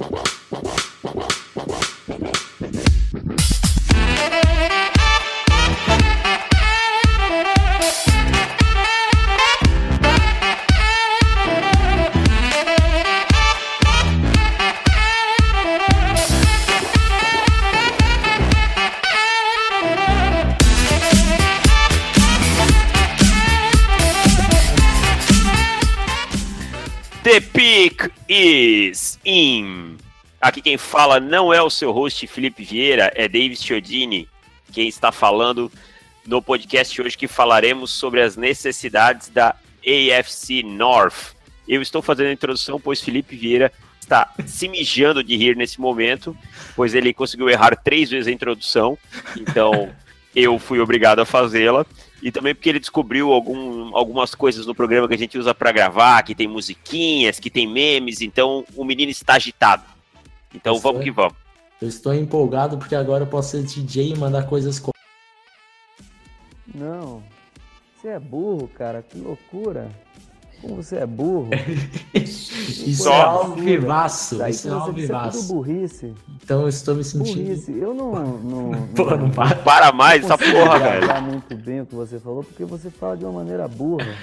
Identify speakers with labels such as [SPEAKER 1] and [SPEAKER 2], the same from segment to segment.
[SPEAKER 1] The is in. Aqui quem fala não é o seu host Felipe Vieira, é David Chiodini, quem está falando no podcast hoje que falaremos sobre as necessidades da AFC North. Eu estou fazendo a introdução, pois Felipe Vieira está se mijando de rir nesse momento, pois ele conseguiu errar três vezes a introdução, então eu fui obrigado a fazê-la e também porque ele descobriu algum, algumas coisas no programa que a gente usa para gravar, que tem musiquinhas, que tem memes, então o menino está agitado. Então
[SPEAKER 2] Estou-
[SPEAKER 1] vamos que vamos.
[SPEAKER 2] Eu estou empolgado porque agora eu posso ser DJ e mandar coisas com.
[SPEAKER 3] Não. Você é burro, cara. Que loucura. Como você é burro.
[SPEAKER 2] Isso
[SPEAKER 1] Só-
[SPEAKER 2] é ao vivaço.
[SPEAKER 3] Daí
[SPEAKER 2] Isso é ao
[SPEAKER 3] é tudo
[SPEAKER 2] vivaço.
[SPEAKER 3] burrice.
[SPEAKER 2] Então eu estou me sentindo.
[SPEAKER 3] Burrice. Eu não. não,
[SPEAKER 2] Pô, não para.
[SPEAKER 1] Para mais essa porra, velho.
[SPEAKER 3] muito bem o que você falou, porque você fala de uma maneira burra.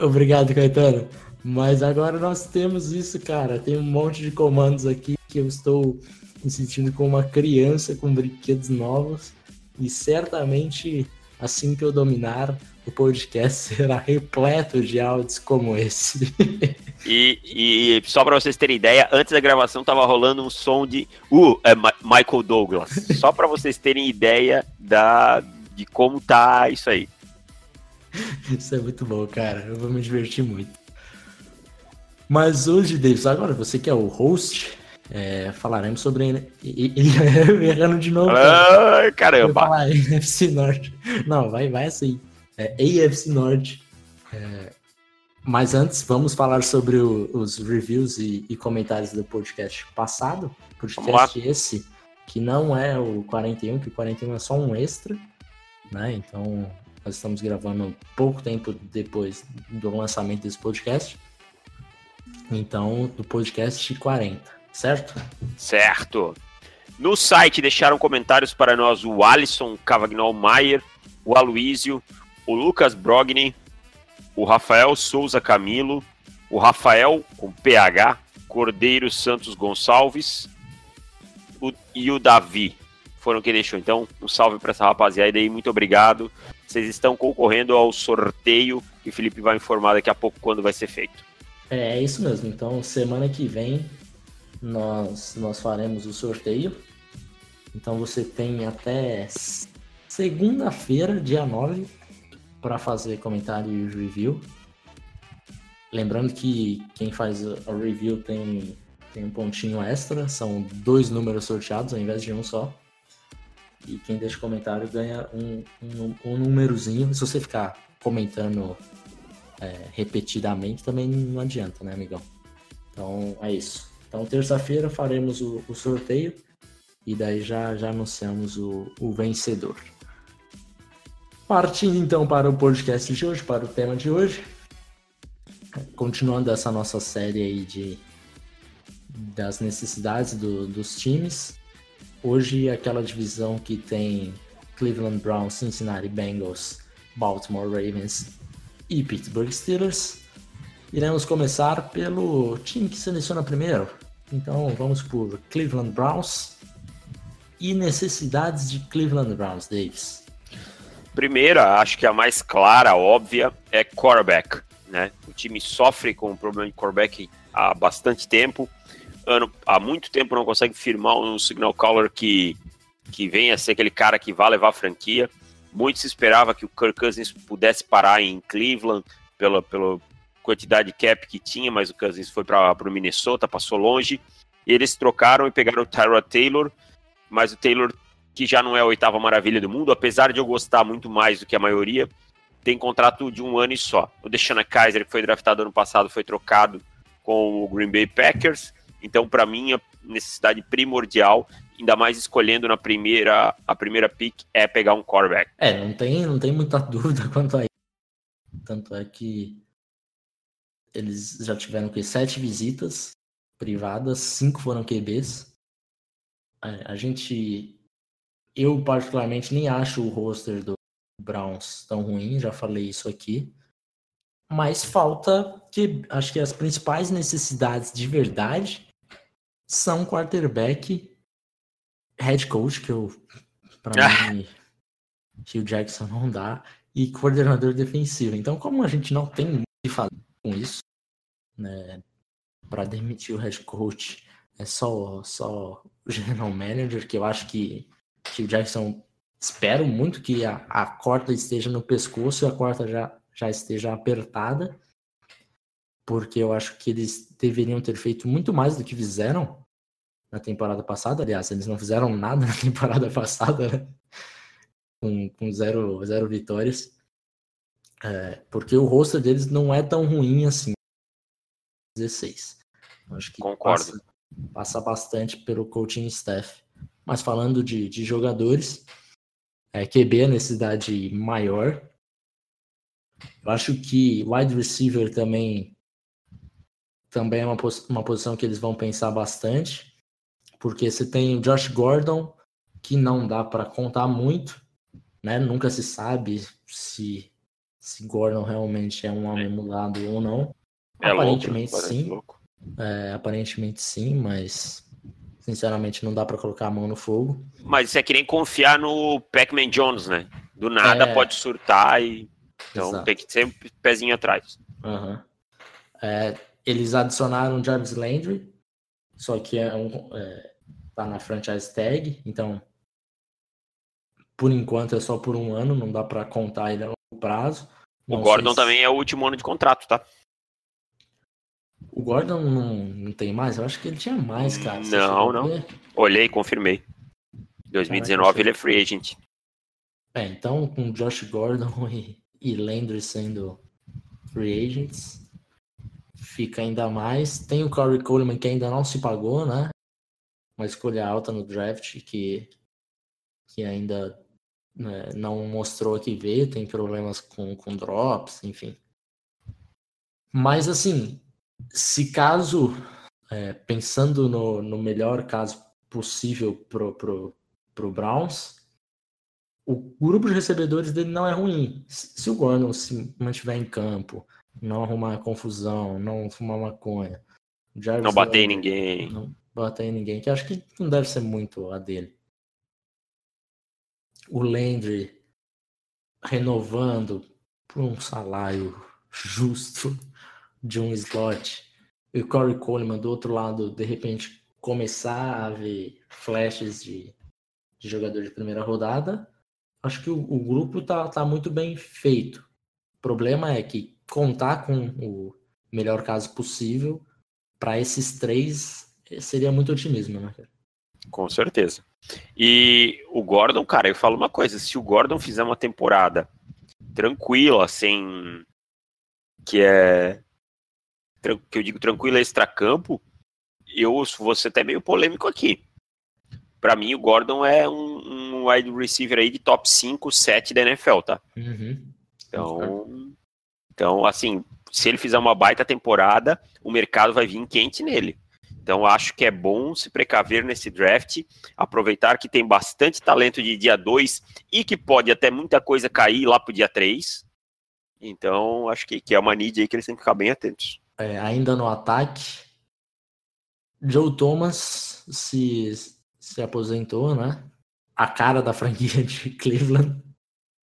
[SPEAKER 2] Obrigado, Caetano. Mas agora nós temos isso, cara. Tem um monte de comandos aqui que eu estou me sentindo como uma criança com brinquedos novos. E certamente, assim que eu dominar, o podcast será repleto de áudios como esse.
[SPEAKER 1] E, e só para vocês terem ideia, antes da gravação tava rolando um som de uh, é Ma- Michael Douglas. Só para vocês terem ideia da, de como tá isso aí.
[SPEAKER 2] Isso é muito bom, cara. Eu vou me divertir muito. Mas hoje, Davis, agora você que é o host, é, falaremos sobre. e- e- Errando de novo.
[SPEAKER 1] Ai, caramba.
[SPEAKER 2] falar AFC Norte. Não, vai, vai assim. É AFC Norte. É, mas antes, vamos falar sobre o- os reviews e, e comentários do podcast passado. Podcast esse, que não é o 41, que o 41 é só um extra, né? Então, nós estamos gravando pouco tempo depois do lançamento desse podcast. Então, do podcast 40, certo?
[SPEAKER 1] Certo. No site deixaram comentários para nós o Alisson Cavagnol Maier, o Aloísio, o Lucas Brogni, o Rafael Souza Camilo, o Rafael com PH, Cordeiro Santos Gonçalves o- e o Davi. Foram quem deixou. Então, um salve para essa rapaziada aí, muito obrigado. Vocês estão concorrendo ao sorteio que o Felipe vai informar daqui a pouco quando vai ser feito.
[SPEAKER 2] É, é isso mesmo. Então, semana que vem nós, nós faremos o sorteio. Então, você tem até segunda-feira, dia 9, para fazer comentário e review. Lembrando que quem faz a review tem, tem um pontinho extra, são dois números sorteados ao invés de um só. E quem deixa comentário ganha um, um, um númerozinho. Se você ficar comentando é, repetidamente também não adianta, né, amigão? Então é isso. Então terça-feira faremos o, o sorteio e daí já, já anunciamos o, o vencedor. Partindo então para o podcast de hoje, para o tema de hoje. Continuando essa nossa série aí de das necessidades do- dos times. Hoje aquela divisão que tem Cleveland Browns, Cincinnati Bengals, Baltimore Ravens e Pittsburgh Steelers. Iremos começar pelo time que seleciona primeiro. Então vamos por Cleveland Browns e necessidades de Cleveland Browns, Davis.
[SPEAKER 1] Primeira, acho que a mais clara, óbvia, é quarterback. Né? O time sofre com o problema de quarterback há bastante tempo. Ano, há muito tempo não consegue firmar um signal caller que, que venha a ser aquele cara que vá levar a franquia. Muito se esperava que o Kirk Cousins pudesse parar em Cleveland pela, pela quantidade de cap que tinha, mas o Cousins foi para o Minnesota, passou longe. Eles trocaram e pegaram o Tyrod Taylor, mas o Taylor que já não é a oitava maravilha do mundo, apesar de eu gostar muito mais do que a maioria, tem contrato de um ano e só. O Deshaun Kaiser, que foi draftado ano passado, foi trocado com o Green Bay Packers. Então, para mim, a necessidade primordial, ainda mais escolhendo na primeira, a primeira pick, é pegar um quarterback.
[SPEAKER 2] É, não tem, não tem muita dúvida quanto a isso. Tanto é que eles já tiveram que sete visitas privadas, cinco foram QBs. É, a gente, eu particularmente nem acho o roster do Browns tão ruim, já falei isso aqui. Mas falta que acho que as principais necessidades de verdade são quarterback, head coach, que eu para ah. mim Hugh Jackson não dá, e coordenador defensivo. Então, como a gente não tem muito o que fazer com isso, né, para demitir o head coach, é só, só o general manager, que eu acho que, o Jackson espero muito que a, a corda esteja no pescoço e a corda já, já esteja apertada, porque eu acho que eles deveriam ter feito muito mais do que fizeram na temporada passada. Aliás, eles não fizeram nada na temporada passada, né? com, com zero, zero vitórias. É, porque o roster deles não é tão ruim assim. 16. Acho que
[SPEAKER 1] Concordo.
[SPEAKER 2] Passa, passa bastante pelo coaching staff. Mas falando de, de jogadores, é, QB a necessidade maior. Eu acho que wide receiver também também é uma, uma posição que eles vão pensar bastante, porque você tem o Josh Gordon, que não dá para contar muito, né? Nunca se sabe se, se Gordon realmente é um homem mudado ou não. É aparentemente louco, sim. É, aparentemente sim, mas sinceramente não dá para colocar a mão no fogo.
[SPEAKER 1] Mas isso é que nem confiar no Pac-Man Jones, né? Do nada é... pode surtar e então Exato. tem que ter um pezinho atrás.
[SPEAKER 2] Uhum. É, eles adicionaram Jarvis Landry, só que é um, é, tá na franchise tag, então por enquanto é só por um ano, não dá para contar ele prazo.
[SPEAKER 1] Não o Gordon se... também é o último ano de contrato, tá?
[SPEAKER 2] O Gordon não, não tem mais? Eu acho que ele tinha mais, cara.
[SPEAKER 1] Não, não. Ver. Olhei, confirmei. 2019 Caraca, ele é free agent.
[SPEAKER 2] É, então com Josh Gordon e, e Landry sendo free agents, fica ainda mais. Tem o Corey Coleman que ainda não se pagou, né? Uma escolha alta no draft que, que ainda né, não mostrou que veio, tem problemas com, com drops, enfim. Mas assim, se caso, é, pensando no, no melhor caso possível pro, pro, pro Browns, o grupo de recebedores dele não é ruim. Se o Gordon se mantiver em campo, não arrumar confusão, não fumar maconha,
[SPEAKER 1] Jarvis não bater em ninguém.
[SPEAKER 2] Não bater em ninguém, que acho que não deve ser muito a dele o Landry renovando por um salário justo de um slot e o Corey Coleman do outro lado, de repente, começar a ver flashes de, de jogador de primeira rodada, acho que o, o, grupo tá, tá muito bem feito. O problema é que contar com o melhor caso possível para esses três seria muito otimismo, né?
[SPEAKER 1] Com certeza. E o Gordon, cara, eu falo uma coisa: se o Gordon fizer uma temporada tranquila, sem. que é. que eu digo tranquila extra-campo, eu vou ser até meio polêmico aqui. Para mim, o Gordon é um, um, wide receiver aí de top 5, 7 da NFL, tá?
[SPEAKER 2] Uhum.
[SPEAKER 1] Então, então, assim, se ele fizer uma baita temporada, o mercado vai vir quente nele. Então, acho que é bom se precaver nesse draft, aproveitar que tem bastante talento de dia 2 e que pode até muita coisa cair lá para o dia 3. Então, acho que, que é uma need aí que eles têm que ficar bem atentos.
[SPEAKER 2] É, ainda no ataque, Joe Thomas se, se aposentou, né? A cara da franquia de Cleveland.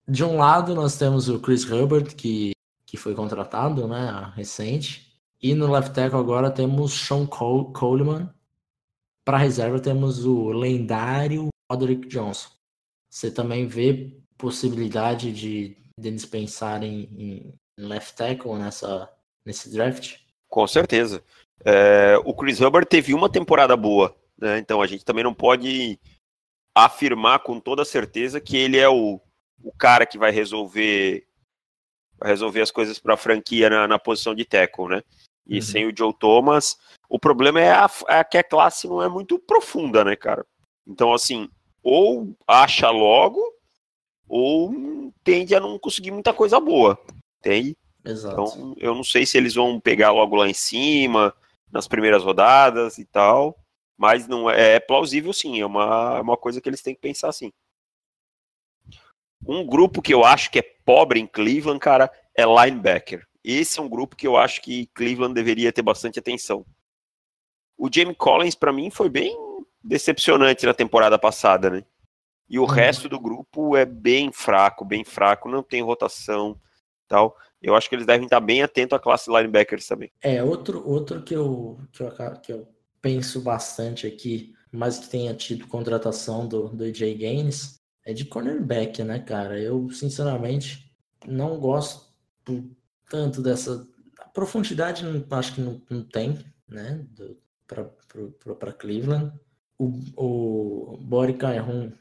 [SPEAKER 2] De um lado, nós temos o Chris Herbert, que, que foi contratado, né? Recente. E no left tackle agora temos Sean Cole Coleman. Para reserva temos o lendário Roderick Johnson. Você também vê possibilidade de deles pensarem em left tackle nessa, nesse draft?
[SPEAKER 1] Com certeza. É, o Chris Hubbard teve uma temporada boa, né? então a gente também não pode afirmar com toda certeza que ele é o, o cara que vai resolver vai resolver as coisas para a franquia na, na posição de tackle, né? E uhum. sem o Joe Thomas. O problema é, a, é que a classe não é muito profunda, né, cara? Então, assim, ou acha logo, ou tende a não conseguir muita coisa boa, entende?
[SPEAKER 2] Exato.
[SPEAKER 1] Então, eu não sei se eles vão pegar logo lá em cima, nas primeiras rodadas e tal. Mas não é, é plausível sim, é uma, é uma coisa que eles têm que pensar sim. Um grupo que eu acho que é pobre em Cleveland, cara, é linebacker. Esse é um grupo que eu acho que Cleveland deveria ter bastante atenção. O Jamie Collins, para mim, foi bem decepcionante na temporada passada, né? E o uhum. resto do grupo é bem fraco, bem fraco, não tem rotação tal. Eu acho que eles devem estar bem atentos à classe linebackers também.
[SPEAKER 2] É, outro, outro que, eu, que, eu, que eu penso bastante aqui, mas que tenha tido contratação do, do AJ Gaines, é de cornerback, né, cara? Eu, sinceramente, não gosto tanto dessa. A profundidade não, acho que não, não tem, né? Para Cleveland. O, o Bori Calhoun,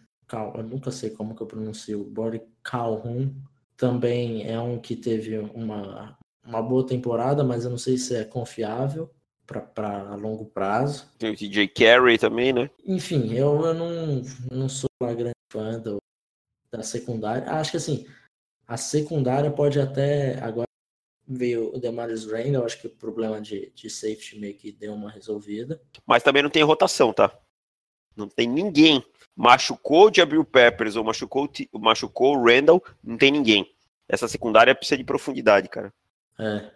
[SPEAKER 2] eu nunca sei como que eu pronuncio, Bori Calhoun também é um que teve uma, uma boa temporada, mas eu não sei se é confiável para longo prazo.
[SPEAKER 1] Tem o DJ Carey também, né?
[SPEAKER 2] Enfim, eu, eu não, não sou uma grande fã do, da secundária. Acho que assim, a secundária pode até. Agora veio o Demarius Randall, acho que o problema de, de safety meio que deu uma resolvida.
[SPEAKER 1] Mas também não tem rotação, tá? Não tem ninguém. Machucou o Jabril Peppers ou machucou, machucou o Randall, não tem ninguém. Essa secundária precisa de profundidade, cara.
[SPEAKER 2] É.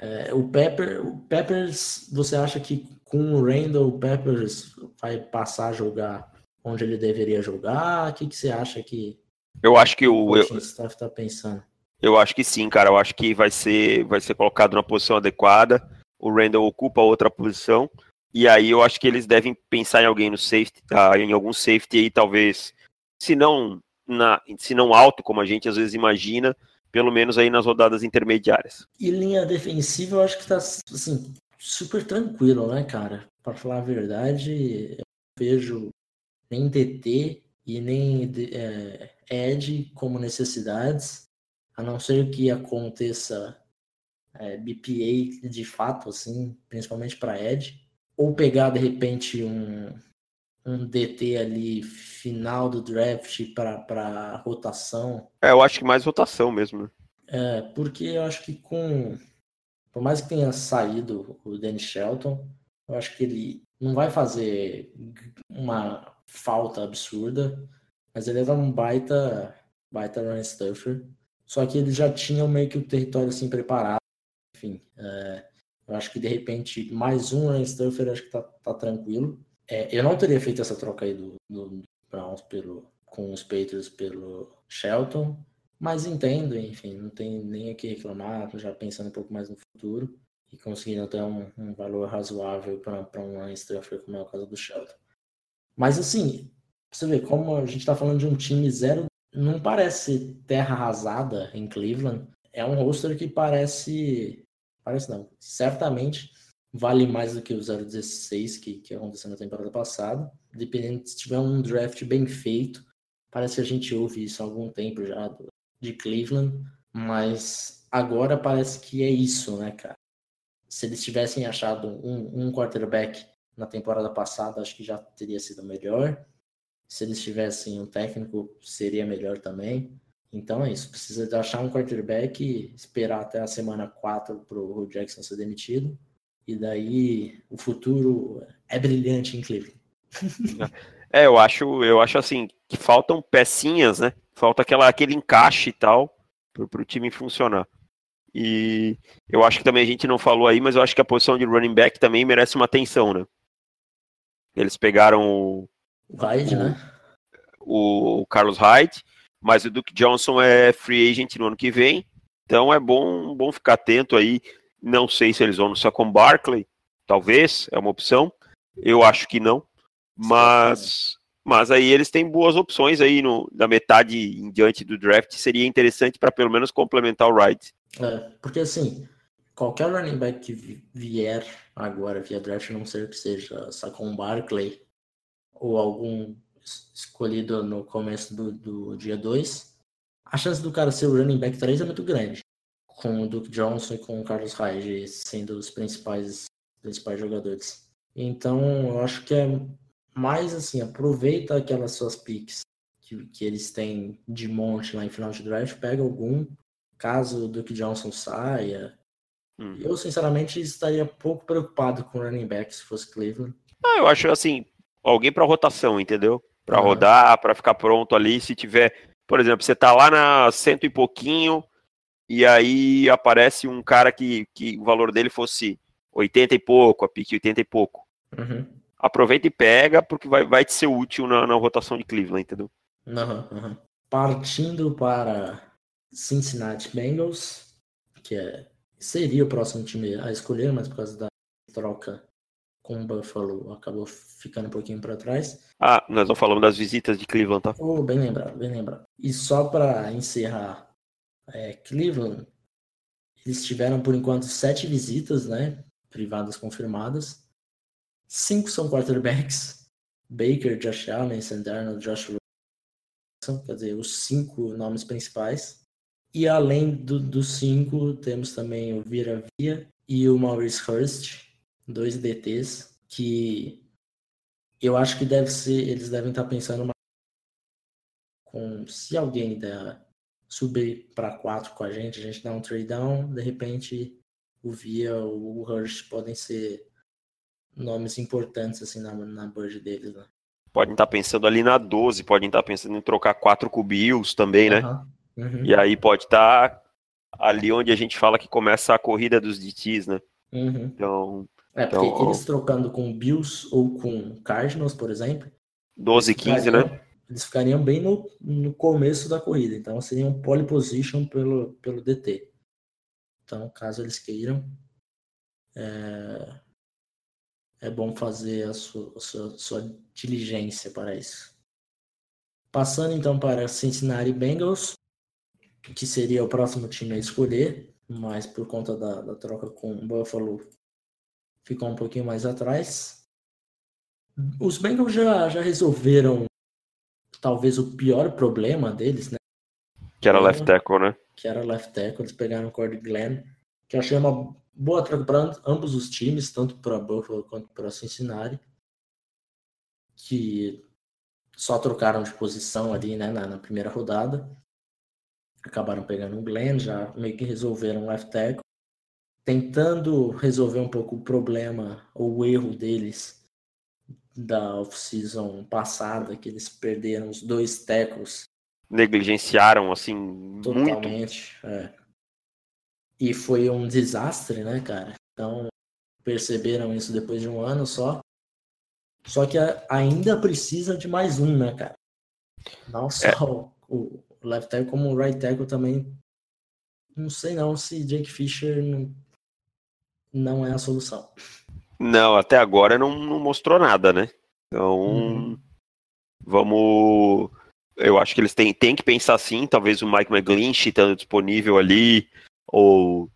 [SPEAKER 2] é o, Pepper, o Peppers, você acha que com o Randall, o Peppers vai passar a jogar onde ele deveria jogar? O que, que você acha que
[SPEAKER 1] eu acho que o, o
[SPEAKER 2] eu, staff tá pensando?
[SPEAKER 1] Eu acho que sim, cara. Eu acho que vai ser, vai ser colocado na posição adequada. O Randall ocupa outra posição. E aí eu acho que eles devem pensar em alguém no safety, tá? em algum safety aí, talvez, se não, na, se não alto, como a gente às vezes imagina, pelo menos aí nas rodadas intermediárias.
[SPEAKER 2] E linha defensiva eu acho que tá assim, super tranquilo, né, cara? Para falar a verdade, eu vejo nem DT e nem é, Ed como necessidades, a não ser que aconteça é, BPA de fato, assim, principalmente para Ed, ou pegar de repente um, um DT ali final do draft para rotação.
[SPEAKER 1] É, eu acho que mais rotação mesmo, né?
[SPEAKER 2] É, porque eu acho que com. Por mais que tenha saído o Danny Shelton, eu acho que ele não vai fazer uma falta absurda, mas ele era um baita, baita run stuffer. Só que ele já tinha meio que o território assim preparado. Enfim, é, eu acho que de repente mais um run stuffer acho que tá, tá tranquilo. É, eu não teria feito essa troca aí do, do Browns pelo, com os Patriots pelo Shelton, mas entendo, enfim, não tem nem o que reclamar, já pensando um pouco mais no futuro e conseguindo até um, um valor razoável para um run stuffer, como é o caso do Shelton. Mas assim, você vê como a gente está falando de um time zero, não parece terra arrasada em Cleveland. É um roster que parece. Parece não. Certamente vale mais do que o 016 que, que aconteceu na temporada passada. Dependendo se tiver um draft bem feito. Parece que a gente ouve isso há algum tempo já de Cleveland. Mas agora parece que é isso, né, cara? Se eles tivessem achado um, um quarterback na temporada passada, acho que já teria sido melhor. Se eles tivessem um técnico, seria melhor também. Então é isso. Precisa de achar um quarterback, esperar até a semana 4 para o Jackson ser demitido. E daí o futuro é brilhante em Cleveland.
[SPEAKER 1] É, eu acho, eu acho assim que faltam pecinhas, né? Falta aquela, aquele encaixe e tal para o time funcionar. E eu acho que também a gente não falou aí, mas eu acho que a posição de running back também merece uma atenção, né? Eles pegaram o.
[SPEAKER 2] Hyde, o, né?
[SPEAKER 1] O, o Carlos Hyde, mas o Duke Johnson é free agent no ano que vem. Então é bom, bom ficar atento aí. Não sei se eles vão no com Barkley, talvez, é uma opção. Eu acho que não. Mas, mas aí eles têm boas opções aí no, da metade em diante do draft. Seria interessante para pelo menos complementar o Wright.
[SPEAKER 2] É, porque assim, qualquer running back que vier agora via draft, não ser que seja Saquon Barkley ou algum escolhido no começo do, do dia 2, a chance do cara ser o running back 3 é muito grande. Com o Duke Johnson e com o Carlos Hyde sendo os principais, principais jogadores. Então, eu acho que é mais assim, aproveita aquelas suas picks que, que eles têm de monte lá em final de draft, pega algum, caso o Duke Johnson saia, Hum. Eu, sinceramente, estaria pouco preocupado com o running back se fosse Cleveland.
[SPEAKER 1] Ah, eu acho assim, alguém para rotação, entendeu? Para uhum. rodar, para ficar pronto ali, se tiver, por exemplo, você tá lá na cento e pouquinho e aí aparece um cara que, que o valor dele fosse 80 e pouco, a pique 80 e pouco.
[SPEAKER 2] Uhum.
[SPEAKER 1] Aproveita e pega, porque vai, vai te ser útil na, na rotação de Cleveland, entendeu?
[SPEAKER 2] Uhum, Partindo para Cincinnati Bengals, que é, seria o próximo time a escolher, mas por causa da troca com o Buffalo acabou ficando um pouquinho para trás.
[SPEAKER 1] Ah, nós não falamos das visitas de Cleveland, tá?
[SPEAKER 2] Oh, bem lembrado, bem lembrado. E só para encerrar, é, Cleveland, eles tiveram por enquanto sete visitas, né? Privadas confirmadas. Cinco são quarterbacks. Baker, Josh Allen, Sam Darnold, Josh Wilson, quer dizer, os cinco nomes principais. E além do, dos cinco, temos também o Vira Via e o Maurice Hurst, dois DTs, que eu acho que deve ser, eles devem estar pensando uma, com se alguém der, subir para quatro com a gente, a gente dá um trade down, de repente o Via ou o Hurst podem ser nomes importantes assim na, na board deles, né?
[SPEAKER 1] Podem estar pensando ali na 12, podem estar pensando em trocar quatro com o Bills também, né?
[SPEAKER 2] Uhum.
[SPEAKER 1] E aí pode estar ali onde a gente fala que começa a corrida dos DTs, né?
[SPEAKER 2] Uhum.
[SPEAKER 1] Então.
[SPEAKER 2] É, porque então, eles trocando com Bills ou com Cardinals, por exemplo.
[SPEAKER 1] 12 e 15, né?
[SPEAKER 2] Eles ficariam bem no, no começo da corrida. Então seria um pole position pelo, pelo DT. Então, caso eles queiram, é, é bom fazer a sua, a sua, sua diligência para isso. Passando então para Cincinnati Bengals, que seria o próximo time a escolher, mas por conta da, da troca com o Buffalo ficou um pouquinho mais atrás. Os Bengals já, já resolveram talvez o pior problema deles, né?
[SPEAKER 1] Que era left tackle, né?
[SPEAKER 2] Que era left tackle, eles pegaram o Cord Glenn, que eu achei uma boa troca para ambos os times, tanto para Buffalo quanto para Cincinnati, que só trocaram de posição ali né, na, na, primeira rodada. Acabaram pegando o Glenn, já meio que resolveram o left tackle. Tentando resolver um pouco o problema ou o erro deles da off-season passada, que eles perderam os dois tackles.
[SPEAKER 1] Negligenciaram, assim,
[SPEAKER 2] Totalmente, muito. É. E foi um desastre, né, cara? Então, perceberam isso depois de um ano só. Só que ainda precisa de mais um, né, cara? Não só é. o left tackle, como o right tackle também. Não sei não se Jake Fisher não, não é a solução.
[SPEAKER 1] Não, até agora não, não mostrou nada, né? Então, uhum. vamos. Eu acho que eles têm, têm que pensar assim. Talvez o Mike McGlinch estando disponível ali, ou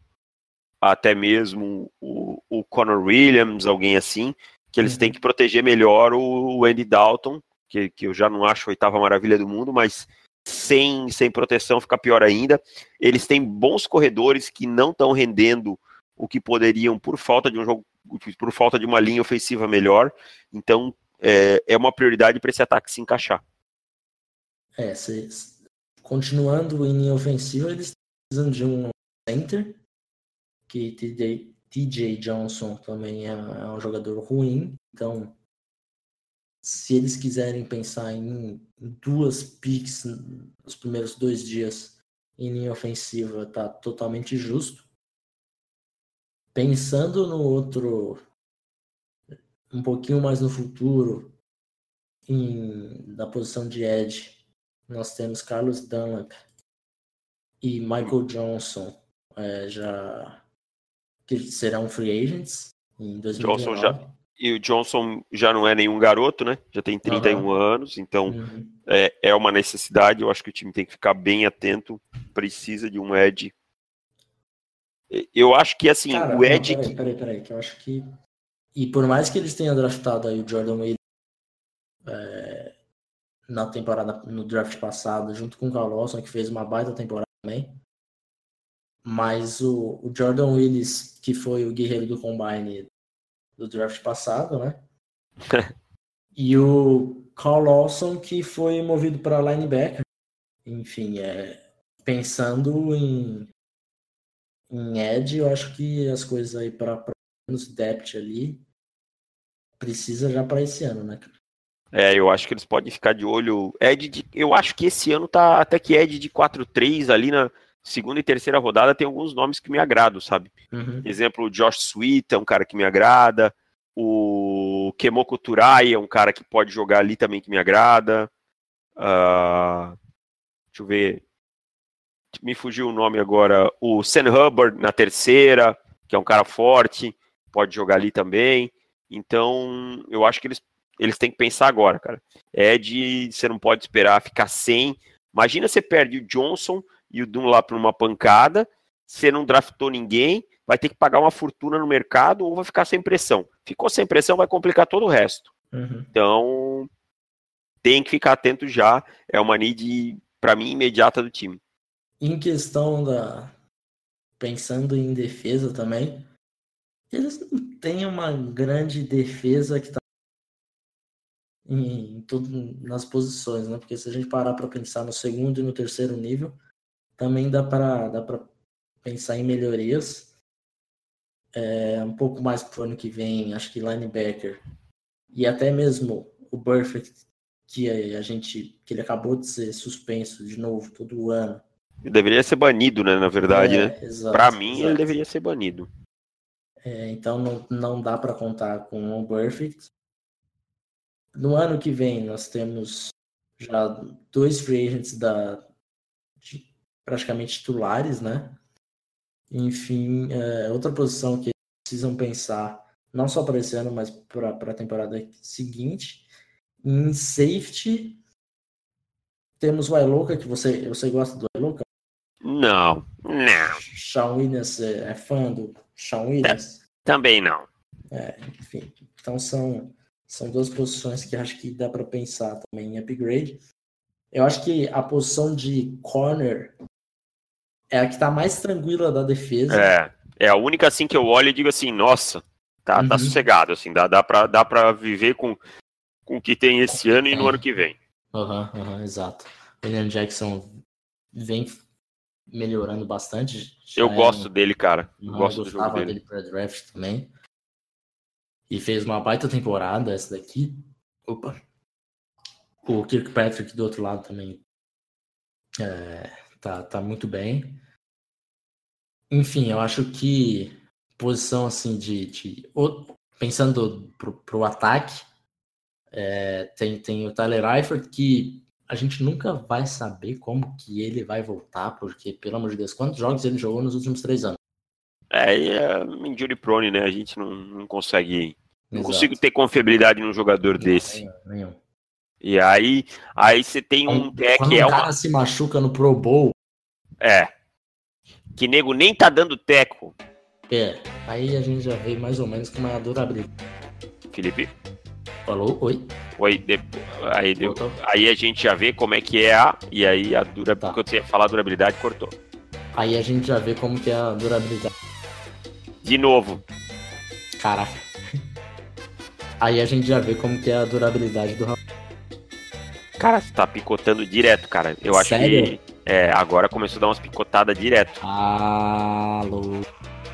[SPEAKER 1] até mesmo o, o Conor Williams, alguém assim, que eles uhum. têm que proteger melhor o, o Andy Dalton, que, que eu já não acho a oitava maravilha do mundo, mas sem, sem proteção fica pior ainda. Eles têm bons corredores que não estão rendendo o que poderiam por falta de um jogo, por falta de uma linha ofensiva melhor. Então é, é uma prioridade para esse ataque se encaixar.
[SPEAKER 2] É, se, continuando em linha ofensiva, eles precisam de um center, que TJ, TJ Johnson também é, é um jogador ruim, então se eles quiserem pensar em duas picks nos primeiros dois dias em linha ofensiva, tá totalmente justo. Pensando no outro, um pouquinho mais no futuro, em, da posição de Edge, nós temos Carlos Dunlap e Michael Johnson é, já que serão free agents em 2019. Johnson
[SPEAKER 1] já, e o Johnson já não é nenhum garoto, né? Já tem 31 uhum. anos, então uhum. é, é uma necessidade. Eu acho que o time tem que ficar bem atento. Precisa de um Ed. Eu acho que assim, Cara, o Ed.
[SPEAKER 2] Peraí, peraí, peraí, que eu acho que. E por mais que eles tenham draftado aí o Jordan Williams é, na temporada, no draft passado, junto com o Carl Lawson, que fez uma baita temporada também. Mas o, o Jordan Willis, que foi o guerreiro do Combine do draft passado, né? e o Carl Lawson, que foi movido para linebacker. Enfim, é, pensando em, em Edge, eu acho que as coisas aí para menos depth ali precisa já para esse ano, né?
[SPEAKER 1] É, eu acho que eles podem ficar de olho. Ed de, eu acho que esse ano tá até que Ed de 4-3 ali na segunda e terceira rodada tem alguns nomes que me agradam, sabe?
[SPEAKER 2] Uhum.
[SPEAKER 1] Exemplo, o Josh Sweet é um cara que me agrada. O Kemoko Turai é um cara que pode jogar ali também que me agrada. Uh, deixa eu ver. Me fugiu o nome agora. O Sam Hubbard na terceira, que é um cara forte, pode jogar ali também. Então, eu acho que eles, eles têm que pensar agora, cara. É de. Você não pode esperar ficar sem. Imagina você perde o Johnson e o Dunlap numa pancada, você não draftou ninguém, vai ter que pagar uma fortuna no mercado ou vai ficar sem pressão. Ficou sem pressão, vai complicar todo o resto.
[SPEAKER 2] Uhum.
[SPEAKER 1] Então, tem que ficar atento já. É uma need, para mim, imediata do time.
[SPEAKER 2] Em questão da. Pensando em defesa também, eles não têm uma grande defesa que tá em, tudo nas posições, né? Porque se a gente parar para pensar no segundo e no terceiro nível, também dá para dá pensar em melhorias. É, um pouco mais para o ano que vem, acho que linebacker e até mesmo o Burfict, que a gente que ele acabou de ser suspenso de novo todo ano.
[SPEAKER 1] Ele deveria ser banido, né? Na verdade,
[SPEAKER 2] É,
[SPEAKER 1] né?
[SPEAKER 2] exato,
[SPEAKER 1] Para mim,
[SPEAKER 2] exato.
[SPEAKER 1] ele deveria ser banido.
[SPEAKER 2] É, então não, não dá para contar com o Burfict. No ano que vem nós temos já dois free agents da praticamente titulares, né? Enfim, é, outra posição que precisam pensar não só para esse ano, mas para a temporada seguinte. Em safety temos o Iloka, que você você gosta do?
[SPEAKER 1] Não, não.
[SPEAKER 2] Shawn Williams é, é fã do Shawn Williams?
[SPEAKER 1] Também não.
[SPEAKER 2] Enfim, então são, são duas posições que acho que dá para pensar também em upgrade. Eu acho que a posição de corner é a que está mais tranquila da defesa.
[SPEAKER 1] É, é a única assim que eu olho e digo assim, nossa, tá, tá
[SPEAKER 2] Uhum.
[SPEAKER 1] sossegado, assim, dá, dá, pra, dá pra viver com, com o que tem esse ano e no
[SPEAKER 2] É.
[SPEAKER 1] ano que vem.
[SPEAKER 2] Aham, aham, exato. William Jackson vem melhorando bastante.
[SPEAKER 1] Eu gosto
[SPEAKER 2] um-
[SPEAKER 1] dele, cara. Eu gosto do jogo dele.
[SPEAKER 2] dele para draft também. E fez uma baita temporada essa daqui. Opa. O Kirkpatrick do outro lado também é, tá, tá muito bem. Enfim, eu acho que posição assim de, de pensando pro, pro ataque é, tem, tem o Tyler Eifert que a gente nunca vai saber como que ele vai voltar, porque, pelo amor de Deus, quantos jogos ele jogou nos últimos três anos?
[SPEAKER 1] É, e é injury prone, né? A gente não, não consegue. Não
[SPEAKER 2] Exato.
[SPEAKER 1] consigo ter confiabilidade num jogador desse.
[SPEAKER 2] Nenhum, nenhum.
[SPEAKER 1] E aí, aí você tem um deck
[SPEAKER 2] Quando
[SPEAKER 1] que é uma.
[SPEAKER 2] cara se machuca no Pro Bowl,
[SPEAKER 1] É. Que nego nem tá dando teco,
[SPEAKER 2] é, aí a gente já vê mais ou menos como é a durabilidade.
[SPEAKER 1] Felipe.
[SPEAKER 2] Falou, oi,
[SPEAKER 1] Oi, de- aí,
[SPEAKER 2] voltou.
[SPEAKER 1] aí a gente já vê como é que é a. E aí a dura.
[SPEAKER 2] Tá.
[SPEAKER 1] Quando você ia falar durabilidade, cortou.
[SPEAKER 2] Aí a gente já vê como que é a durabilidade.
[SPEAKER 1] De novo.
[SPEAKER 2] Caraca. Aí a gente já vê como que é a durabilidade do.
[SPEAKER 1] Cara, você tá picotando direto, cara. Eu acho
[SPEAKER 2] Sério?
[SPEAKER 1] que. É, agora começou a dar umas picotadas direto.
[SPEAKER 2] Alô.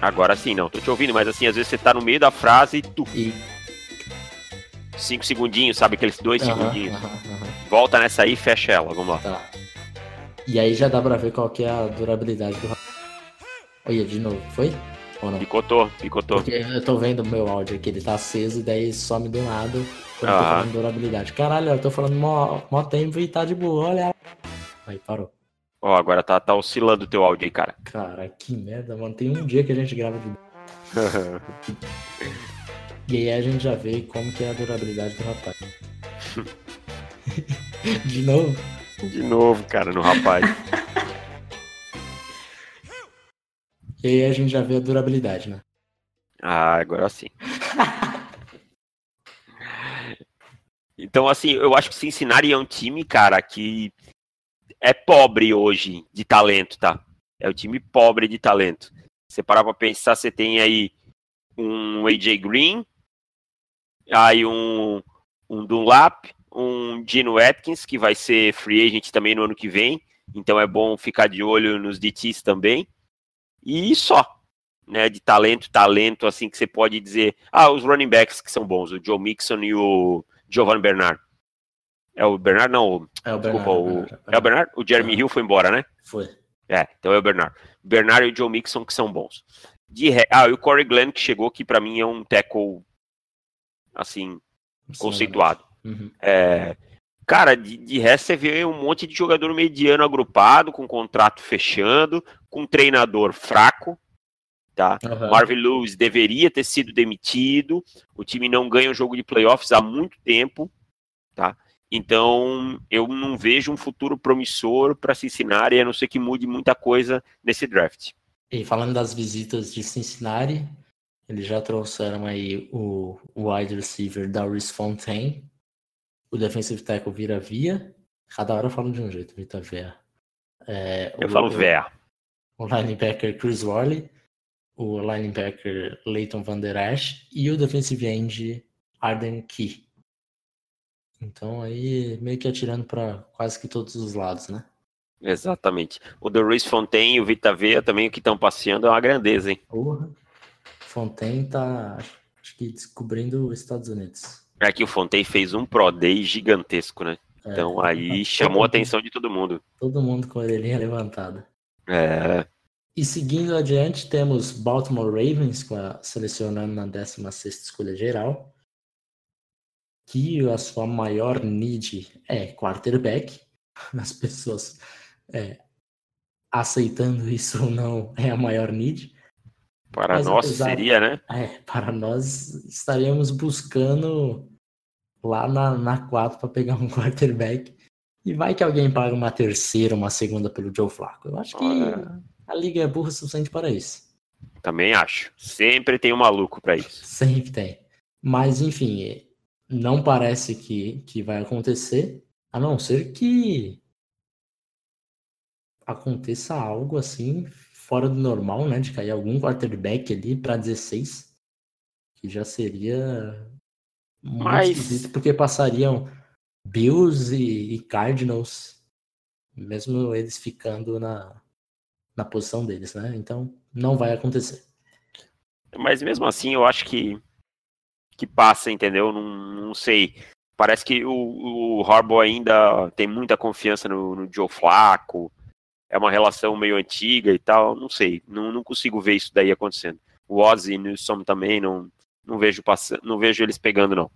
[SPEAKER 1] Agora sim, não. Tô te ouvindo, mas assim, às vezes você tá no meio da frase e tu.
[SPEAKER 2] E.
[SPEAKER 1] Cinco segundinhos, sabe? Aqueles dois
[SPEAKER 2] Aham,
[SPEAKER 1] segundinhos.
[SPEAKER 2] aham, aham.
[SPEAKER 1] Volta nessa aí e fecha ela. Vamos lá.
[SPEAKER 2] Tá. E aí já dá pra ver qual que é a durabilidade do. Olha, de novo, foi? Ou não?
[SPEAKER 1] Picotou, picotou.
[SPEAKER 2] Porque eu tô vendo o meu áudio aqui, ele tá aceso e daí some do nada quando eu tô
[SPEAKER 1] Ah.
[SPEAKER 2] falando durabilidade. Caralho, eu tô falando mó, mó tempo e tá de boa, olha. Aí parou.
[SPEAKER 1] Ó, agora tá, tá oscilando o teu áudio aí, cara.
[SPEAKER 2] Cara, que merda, mano. Tem um dia que a gente grava de E aí a gente já vê como que é a durabilidade do rapaz. de novo?
[SPEAKER 1] De novo, cara, no rapaz.
[SPEAKER 2] E aí a gente já vê a durabilidade, né?
[SPEAKER 1] Ah, agora sim. Então, assim, eu acho que Cincinnati é um time, cara, que é pobre hoje de talento, tá? É um time pobre de talento. Você parar pra pensar, você tem aí um AJ Green, aí um, um Dunlap, um Gino Atkins, que vai ser free agent também no ano que vem. Então é bom ficar de olho nos DTs também. E só. Né, de talento, talento, assim, que você pode dizer. Ah, os running backs que são bons, o Joe Mixon e o Giovanni Bernard. É o Bernard, não.
[SPEAKER 2] É o
[SPEAKER 1] Desculpa,
[SPEAKER 2] Bernard,
[SPEAKER 1] o,
[SPEAKER 2] Bernard,
[SPEAKER 1] é o Bernard? O Jeremy
[SPEAKER 2] É.
[SPEAKER 1] Hill foi embora, né?
[SPEAKER 2] Foi.
[SPEAKER 1] É, então é o Bernard. Bernard e o Joe Mixon que são bons. De. Ah, e o Corey Glenn que chegou, que pra mim é um tackle, assim, conceituado.
[SPEAKER 2] Uhum.
[SPEAKER 1] É, cara, de, de resto você vê um monte de jogador mediano agrupado, com contrato fechando, com um treinador fraco, tá?
[SPEAKER 2] Aham.
[SPEAKER 1] Marvin Lewis deveria ter sido demitido, o time não ganha o jogo de playoffs há muito tempo, tá? Então, eu não vejo um futuro promissor para Cincinnati, a não ser que mude muita coisa nesse draft.
[SPEAKER 2] E falando das visitas de Cincinnati, eles já trouxeram aí o o wide receiver Darius Fontaine, o defensive tackle Vira Via, cada hora eu falo de um jeito, Vita Vea. É,
[SPEAKER 1] Eu
[SPEAKER 2] o-
[SPEAKER 1] falo véia.
[SPEAKER 2] o linebacker Chris Worley, o linebacker Leighton Van Der Esch e o defensive end Arden Key. Então aí meio que atirando para quase que todos os lados, né?
[SPEAKER 1] Exatamente. O Doris Fontaine e o Vita Veia também, o que estão passeando, é uma grandeza, hein?
[SPEAKER 2] Porra. Fontaine tá acho que descobrindo os Estados Unidos.
[SPEAKER 1] É que o Fontaine fez um Pro Day gigantesco, né?
[SPEAKER 2] É,
[SPEAKER 1] Então aí
[SPEAKER 2] todo
[SPEAKER 1] chamou a atenção de todo mundo.
[SPEAKER 2] Todo mundo com a orelhinha levantada.
[SPEAKER 1] É,
[SPEAKER 2] E seguindo adiante, temos Baltimore Ravens com a, selecionando na 16ª escolha geral, que a sua maior need é quarterback. As pessoas é, aceitando isso ou não é a maior need.
[SPEAKER 1] Para
[SPEAKER 2] Mas
[SPEAKER 1] nós
[SPEAKER 2] apesar-
[SPEAKER 1] seria, né?
[SPEAKER 2] É, para nós estaríamos buscando lá na, na 4 para pegar um quarterback. E vai que alguém paga uma terceira, uma segunda pelo Joe Flacco. Eu acho que
[SPEAKER 1] Olha.
[SPEAKER 2] a liga é burra o suficiente para isso.
[SPEAKER 1] Também acho. Sempre tem um maluco para isso.
[SPEAKER 2] Sempre tem. Mas, enfim, não parece que, que vai acontecer, a não ser que aconteça algo assim, fora do normal, né? De cair algum quarterback ali para 16, que já seria muito
[SPEAKER 1] Mas-
[SPEAKER 2] esquisito, porque passariam Bills e, e Cardinals, mesmo eles ficando na, na posição deles, né? Então, não vai acontecer.
[SPEAKER 1] Mas mesmo assim, eu acho que que passa, entendeu? Não, não sei. Parece que o, o Harbaugh ainda tem muita confiança no, no Joe Flacco. É uma relação meio antiga e tal. Não sei. Não, não consigo ver isso daí acontecendo. O Ozzy e o Newsom também não, não vejo passando, não vejo eles pegando não.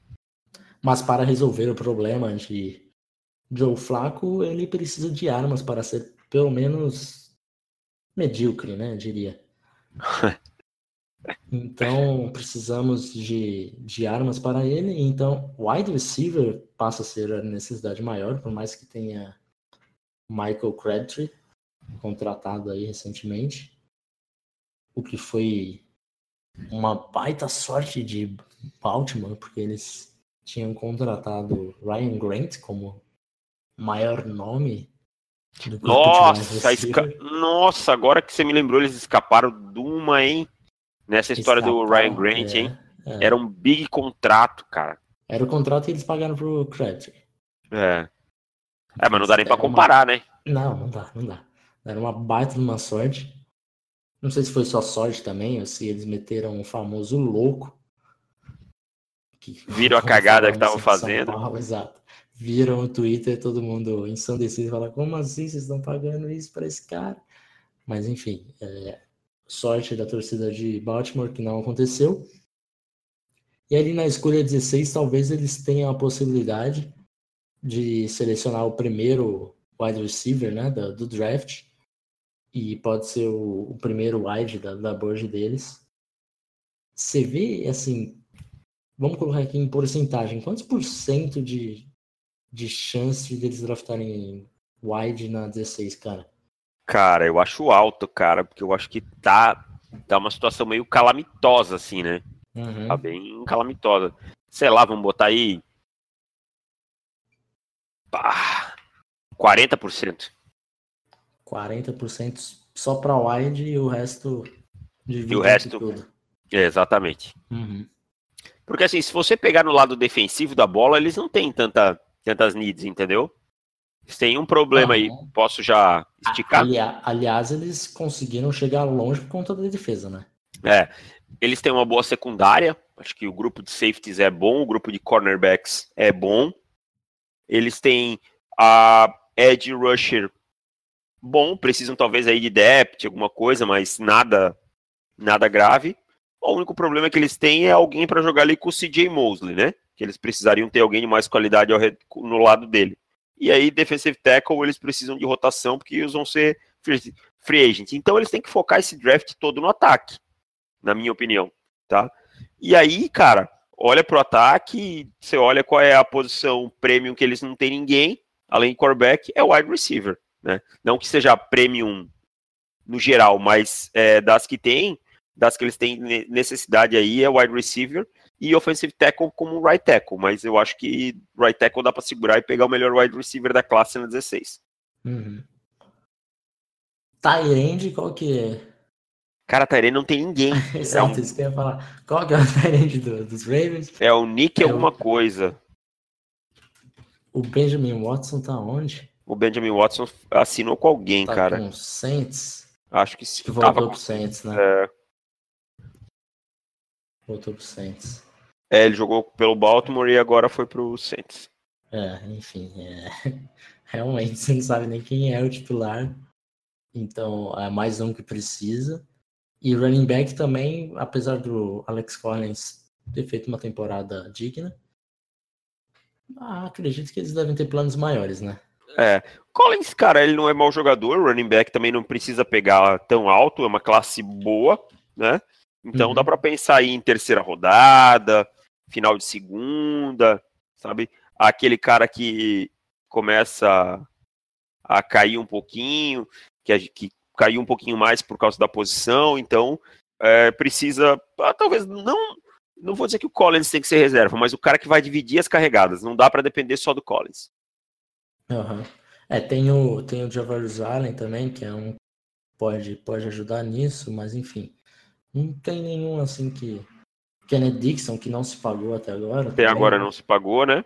[SPEAKER 2] Mas para resolver o problema de Joe Flacco, ele precisa de armas para ser pelo menos medíocre, né? eu Diria. Então precisamos de, de armas para ele. Então, wide receiver passa a ser a necessidade maior, por mais que tenha Michael Crabtree contratado aí recentemente, o que foi uma baita sorte de Baltimore, porque eles tinham contratado Ryan Grant como maior nome do
[SPEAKER 1] Nossa, esca-. Nossa, agora que você me lembrou, eles escaparam de uma, hein? Nessa história do Ryan Grant,
[SPEAKER 2] é,
[SPEAKER 1] hein?
[SPEAKER 2] é.
[SPEAKER 1] Era um big contrato, cara.
[SPEAKER 2] Era o contrato que eles pagaram pro Crabtree.
[SPEAKER 1] É. É, mas não dá nem pra
[SPEAKER 2] Era uma-
[SPEAKER 1] comparar, né?
[SPEAKER 2] Não, não dá, não dá. Era uma baita de uma sorte. Não sei se foi só sorte também, ou se eles meteram o famoso louco. Que,
[SPEAKER 1] Viram a cagada que estavam fazendo.
[SPEAKER 2] Paulo, exato. Viram o Twitter, todo mundo ensandecido e fala, como assim vocês estão pagando isso para esse cara? Mas enfim, é, sorte da torcida de Baltimore que não aconteceu. E ali na escolha 16, talvez eles tenham a possibilidade de selecionar o primeiro wide receiver né, da- do, draft. E pode ser o, o primeiro wide da, da board deles. Você vê, assim, vamos colocar aqui em porcentagem, quantos por cento de, de chance deles draftarem wide na 16, cara?
[SPEAKER 1] Cara, eu acho alto, cara, porque eu acho que tá, tá uma situação meio calamitosa, assim, né?
[SPEAKER 2] Uhum.
[SPEAKER 1] Tá bem calamitosa. Sei lá, vamos botar aí. Pá, 40%.
[SPEAKER 2] 40% só para wide e o resto divide
[SPEAKER 1] E o resto?
[SPEAKER 2] tudo.
[SPEAKER 1] É, exatamente.
[SPEAKER 2] Uhum.
[SPEAKER 1] Porque assim, se você pegar no lado defensivo da bola, eles não têm tanta, tantas needs, entendeu? Tem um problema aí, posso já esticar?
[SPEAKER 2] Ali, aliás, eles conseguiram chegar longe por conta da defesa, né?
[SPEAKER 1] É, eles têm uma boa secundária, acho que o grupo de safeties é bom, o grupo de cornerbacks é bom. Eles têm a edge rusher bom, precisam talvez aí de depth, alguma coisa, mas nada nada grave. O único problema que eles têm é alguém para jogar ali com o CJ Mosley, né? Que eles precisariam ter alguém de mais qualidade no lado dele. E aí, defensive tackle, eles precisam de rotação, porque eles vão ser free agent. Então, eles têm que focar esse draft todo no ataque, na minha opinião, tá? E aí, cara, olha pro ataque, você olha qual é a posição premium que eles não têm ninguém, além de quarterback, é wide receiver, né? Não que seja premium no geral, mas é, das que tem, das que eles têm necessidade aí é wide receiver e offensive tackle como right tackle, mas eu acho que right tackle dá para segurar e pegar o melhor wide receiver da classe na 16.
[SPEAKER 2] Uhum. Tyrande, qual que é?
[SPEAKER 1] Cara, Tyrande não tem ninguém.
[SPEAKER 2] Exato, é um... isso que eu ia falar. Qual que é o Tyrande do, dos Ravens?
[SPEAKER 1] É o Nick é alguma o... coisa.
[SPEAKER 2] O Benjamin Watson tá onde?
[SPEAKER 1] O Benjamin Watson assinou com alguém,
[SPEAKER 2] tá
[SPEAKER 1] cara.
[SPEAKER 2] Com Saints?
[SPEAKER 1] Acho que sim.
[SPEAKER 2] Que voltou pro Saints, né?
[SPEAKER 1] É.
[SPEAKER 2] Voltou pro Saints.
[SPEAKER 1] É, ele jogou pelo Baltimore e agora foi pro Saints.
[SPEAKER 2] É, enfim, é... realmente você não sabe nem quem é o titular. Então, é mais um que precisa. E running back também, apesar do Alex Collins ter feito uma temporada digna, ah, acredito que eles devem ter planos maiores, né?
[SPEAKER 1] É, Collins, cara, ele não é mau jogador, running back também não precisa pegar tão alto, é uma classe boa, né? Então uhum. dá para pensar aí em terceira rodada, final de segunda, sabe? Aquele cara que começa a cair um pouquinho, que, que caiu um pouquinho mais por causa da posição, então é, precisa, ah, talvez não, não vou dizer que o Collins tem que ser reserva, mas o cara que vai dividir as carregadas, não dá para depender só do Collins.
[SPEAKER 2] Uhum. É, tem o, tem o Javarius Allen também, que é um pode pode ajudar nisso, mas enfim, não tem nenhum assim que Kenneth Dixon, que não se pagou até agora.
[SPEAKER 1] Até agora não se pagou, né?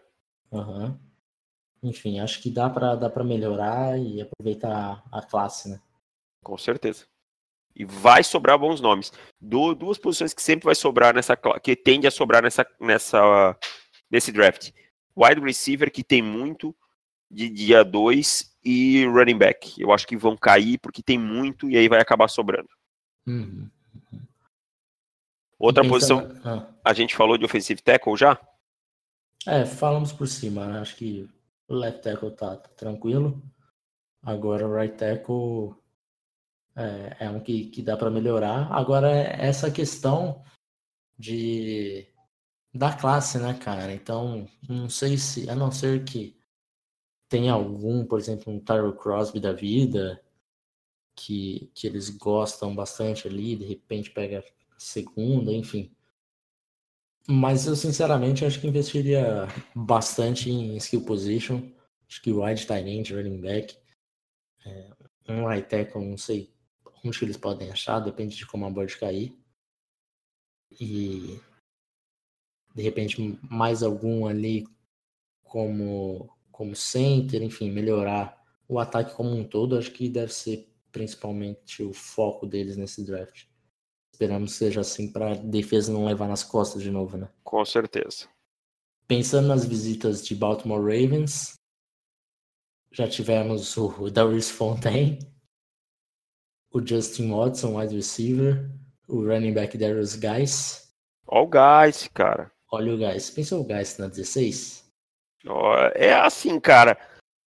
[SPEAKER 2] Uhum. Enfim, acho que dá para dá melhorar e aproveitar a classe, né?
[SPEAKER 1] Com certeza. E vai sobrar bons nomes. Du duas posições que sempre vai sobrar nessa que tende a sobrar nessa, nessa nesse draft. Wide receiver que tem muito de dia 2 e running back. Eu acho que vão cair porque tem muito e aí vai acabar sobrando.
[SPEAKER 2] Uhum.
[SPEAKER 1] Outra posição, ah. a gente falou de offensive tackle já?
[SPEAKER 2] É, falamos por cima, né? Acho que o left tackle tá, tá tranquilo. Agora o right tackle é, é um que, que dá para melhorar. Agora essa questão de da classe, né, cara? Então, não sei se, a não ser que tenha algum, por exemplo, um Tyrell Crosby da vida, que, que eles gostam bastante ali, de repente pega segunda, enfim. Mas eu sinceramente acho que investiria bastante em skill position. Acho que wide tight end, running back, é, um right tackle, não sei onde que eles podem achar, depende de como a board cair. E de repente mais algum ali como como center, enfim, melhorar o ataque como um todo, acho que deve ser principalmente o foco deles nesse draft. Esperamos que seja assim para a defesa não levar nas costas de novo, né?
[SPEAKER 1] Com certeza.
[SPEAKER 2] Pensando nas visitas de Baltimore Ravens, já tivemos o Darius Fontaine, o Justin Watson, wide receiver, o running back Darius Guys.
[SPEAKER 1] Olha o Guys, cara.
[SPEAKER 2] Olha o Guys. Pensou o Guys na 16?
[SPEAKER 1] É assim, cara.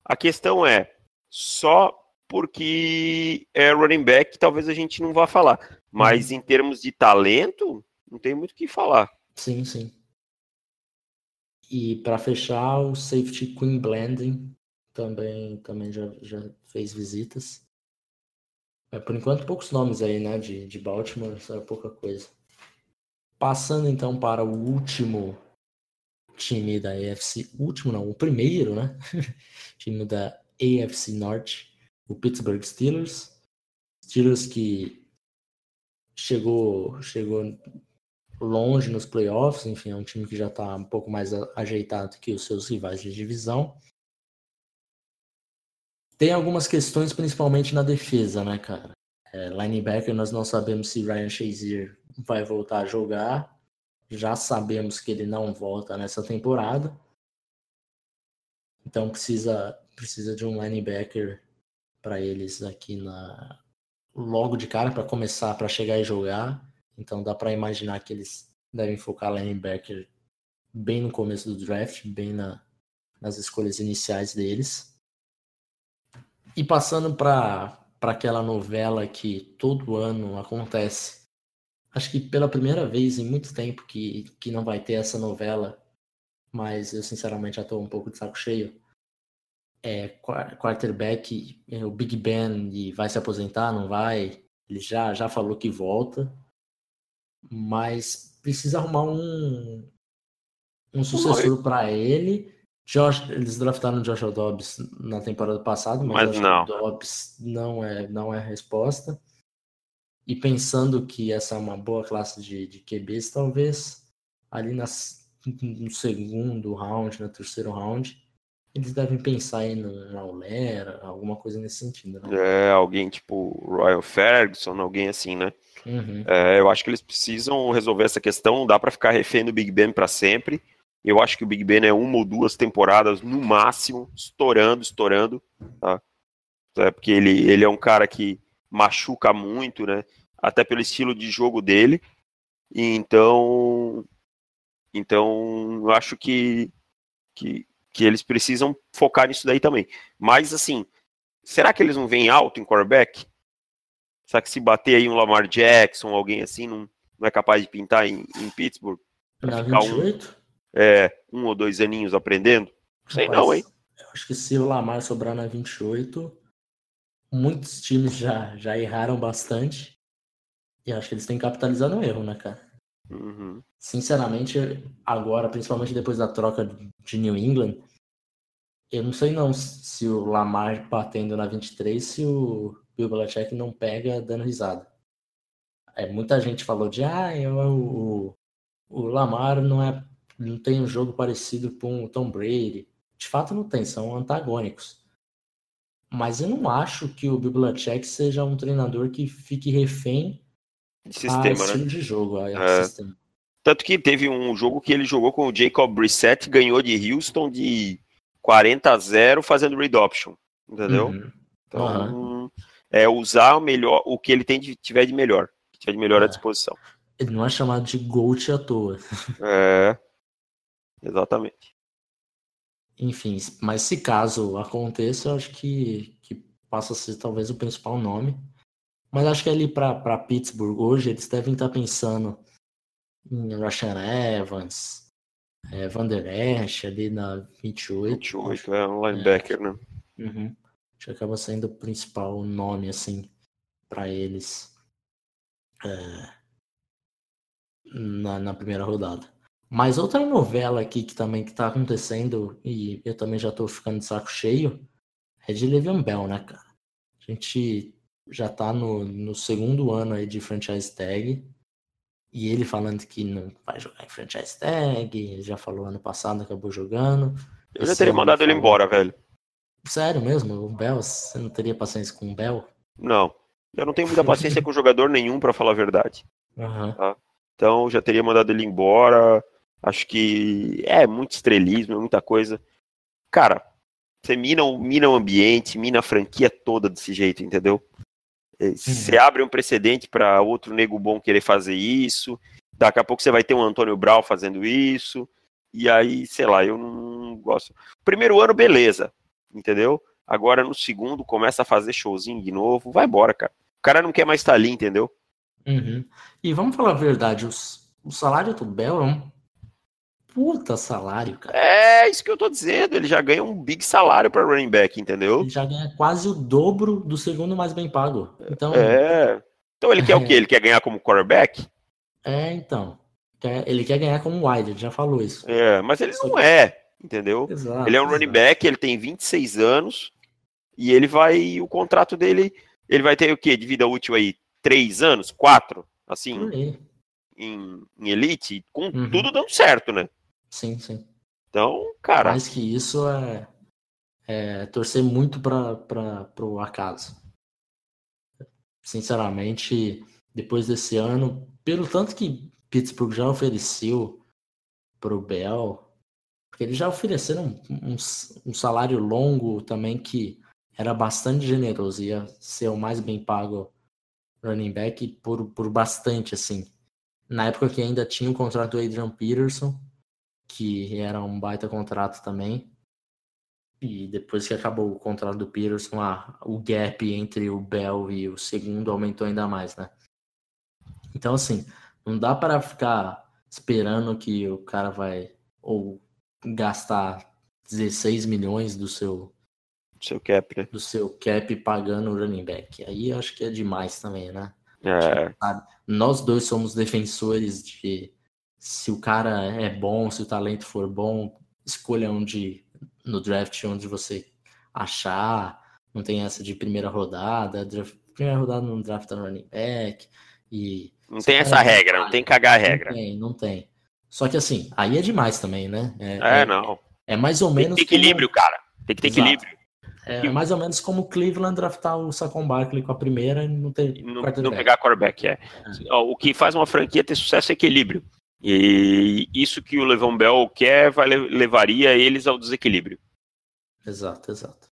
[SPEAKER 1] A questão é, só porque é running back, talvez a gente não vá falar. Mas uhum. em termos de talento, não tem muito o que falar.
[SPEAKER 2] Sim, sim. E para fechar, o safety Queen Blending também, também já, já fez visitas. É, por enquanto, poucos nomes aí, né, de, de Baltimore, isso é pouca coisa. Passando então para o último time da AFC, último não, o primeiro, né, time da AFC Norte, o Pittsburgh Steelers. Steelers que chegou, chegou longe nos playoffs, enfim, é um time que já está um pouco mais ajeitado que os seus rivais de divisão. tem algumas questões, principalmente na defesa, né, cara? É, linebacker, nós não sabemos se Ryan Shazier vai voltar a jogar. Já sabemos que ele não volta nessa temporada. Então precisa, precisa de um linebacker para eles aqui na logo de cara para começar, para chegar e jogar. Então dá para imaginar que eles devem focar linebacker bem no começo do draft, bem na, nas escolhas iniciais deles. E passando para aquela novela que todo ano acontece. Acho que pela primeira vez em muito tempo que, que não vai ter essa novela, mas eu sinceramente já estou um pouco de saco cheio. É, quarterback, é, o Big Ben e vai se aposentar, não vai? Ele já, já falou que volta, mas precisa arrumar um, um sucessor para ele. Josh, eles draftaram Josh Dobbs na temporada passada, mas, mas não. Dobbs não é, não é a resposta. E pensando que essa é uma boa classe de, de QBs, talvez ali nas, no segundo round, no terceiro round, eles devem pensar em uma Aulera, alguma coisa nesse sentido. Né?
[SPEAKER 1] É, alguém tipo Royal Ferguson, alguém assim, né?
[SPEAKER 2] Uhum.
[SPEAKER 1] É, eu acho que eles precisam resolver essa questão, não dá para ficar refém do Big Ben para sempre. Eu acho que o Big Ben é uma ou duas temporadas no máximo, estourando, estourando, tá? É porque ele, ele é um cara que machuca muito, né? Até pelo estilo de jogo dele. E então, então eu acho que, que, que eles precisam focar nisso daí também. Mas assim, será que eles não vêm alto em quarterback? Será que se bater aí um Lamar Jackson, alguém assim, não, não é capaz de pintar em, em Pittsburgh?
[SPEAKER 2] Na 28?
[SPEAKER 1] Um, é, um ou dois aninhos aprendendo? Sei Rapaz, não, hein?
[SPEAKER 2] Eu acho que se o Lamar sobrar na 28, muitos times já, já erraram bastante. E acho que eles têm capitalizado o erro, né, cara?
[SPEAKER 1] Uhum.
[SPEAKER 2] Sinceramente, agora, principalmente depois da troca de New England, eu não sei não se o Lamar batendo na 23, se o Bill Belichick não pega dando risada. É, muita gente falou de ah, eu, o, o Lamar não é não tem um jogo parecido com o Tom Brady. De fato não tem, são antagônicos. Mas eu não acho que o Belichick seja um treinador que fique refém
[SPEAKER 1] de sistema, a
[SPEAKER 2] estilo
[SPEAKER 1] né?
[SPEAKER 2] de jogo. A
[SPEAKER 1] é. sistema. Tanto que teve um jogo que ele jogou com o Jacob Brissett, ganhou de Houston de 40 a 0 fazendo read option, entendeu?
[SPEAKER 2] Uhum.
[SPEAKER 1] Então, uhum. é usar o melhor, o que ele tem de, tiver de melhor, que tiver de melhor é. à disposição.
[SPEAKER 2] Ele não é chamado de GOAT à toa.
[SPEAKER 1] É. Exatamente.
[SPEAKER 2] Enfim, mas se caso aconteça, eu acho que, que passa a ser talvez o principal nome. Mas acho que ali para Pittsburgh hoje eles devem estar pensando em Rashan Evans, é, Van Der Esch ali na 28.
[SPEAKER 1] 28, acho, é um linebacker, é, né?
[SPEAKER 2] Uhum, acho que acaba sendo o principal nome assim para eles é, na, na primeira rodada. Mas outra novela aqui que também que tá acontecendo, e eu também já tô ficando de saco cheio, é de Le'Veon Bell, né, cara? A gente já tá no, no segundo ano aí de franchise tag, e ele falando que não vai jogar em franchise tag, já falou ano passado, acabou jogando.
[SPEAKER 1] Eu já teria mandado ele embora, velho.
[SPEAKER 2] Sério mesmo? O Bell, você não teria paciência com o Bell?
[SPEAKER 1] Não. Eu não tenho muita paciência com jogador nenhum, para falar a verdade.
[SPEAKER 2] Uhum.
[SPEAKER 1] Tá? Então já teria mandado ele embora. Acho que é muito estrelismo, é muita coisa. Cara, você mina, mina o ambiente, mina a franquia toda desse jeito, entendeu? É, você uhum. abre um precedente para outro nego bom querer fazer isso. Daqui a pouco você vai ter um Antônio Brau fazendo isso. E aí, sei lá, eu não gosto. Primeiro ano, beleza, entendeu? Agora no segundo começa a fazer showzinho de novo, vai embora, cara. O cara não quer mais estar ali, entendeu?
[SPEAKER 2] Uhum. E vamos falar a verdade, os, o salário do Bel é um puta salário, cara.
[SPEAKER 1] É, isso que eu tô dizendo. Ele já ganha um big salário para running back, entendeu?
[SPEAKER 2] Ele já ganha quase o dobro do segundo mais bem pago. Então,
[SPEAKER 1] é. Então ele quer é... o quê? Ele quer ganhar como quarterback?
[SPEAKER 2] É, então. Ele quer ganhar como wide, ele já falou isso.
[SPEAKER 1] É, mas ele não é, entendeu?
[SPEAKER 2] Exato,
[SPEAKER 1] ele é um running back, ele tem 26 anos e ele vai. O contrato dele. Ele vai ter o quê? De vida útil aí? Três anos? Quatro? Assim? Em, em, elite? Com uhum. tudo dando certo, né?
[SPEAKER 2] Sim, sim.
[SPEAKER 1] Então, cara.
[SPEAKER 2] Mais que isso é, é, torcer muito para o acaso. Sinceramente, depois desse ano, pelo tanto que Pittsburgh já ofereceu para o Bell, porque eles já ofereceram um, um, um, salário longo também que era bastante generoso, ia ser o mais bem pago running back por, por bastante, assim. Na época que ainda tinha o contrato do Adrian Peterson, que era um baita contrato também. E depois que acabou o contrato do Peterson, ah, o gap entre o Bell e o segundo aumentou ainda mais, né? Então, assim, não dá para ficar esperando que o cara vai ou gastar 16 milhões do seu
[SPEAKER 1] seu cap, né?
[SPEAKER 2] do seu cap pagando o running back. Aí acho que é demais também, né?
[SPEAKER 1] É.
[SPEAKER 2] Nós dois somos defensores de se o cara é bom, se o talento for bom, escolha onde no draft onde você achar. Não tem essa de primeira rodada, draft, primeira rodada no draft do running back e
[SPEAKER 1] não tem essa regra, não tem que cagar a regra.
[SPEAKER 2] Não tem, não tem. Só que assim, aí é demais também, né?
[SPEAKER 1] É, é, é não.
[SPEAKER 2] É mais ou menos.
[SPEAKER 1] Tem que ter equilíbrio, como... cara. Tem que ter Exato. equilíbrio.
[SPEAKER 2] É mais ou menos como o Cleveland draftar o Saquon Barkley com a primeira e não ter
[SPEAKER 1] não, não pegar quarterback, é. é. O que faz uma franquia ter sucesso é equilíbrio. E isso que o Levon Bell quer vai, levaria eles ao desequilíbrio.
[SPEAKER 2] Exato, exato.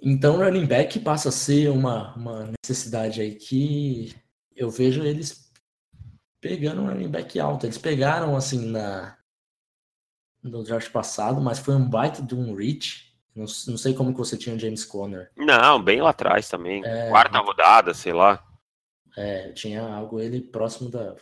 [SPEAKER 2] Então, running back passa a ser uma, uma necessidade aí que eu vejo eles pegando um running back alto. Eles pegaram assim na no draft passado, mas foi um baita de um reach. Não, não sei como que você tinha o James Conner.
[SPEAKER 1] Não, bem lá atrás também. É, Quarta rodada, sei lá.
[SPEAKER 2] É, tinha algo ele próximo da.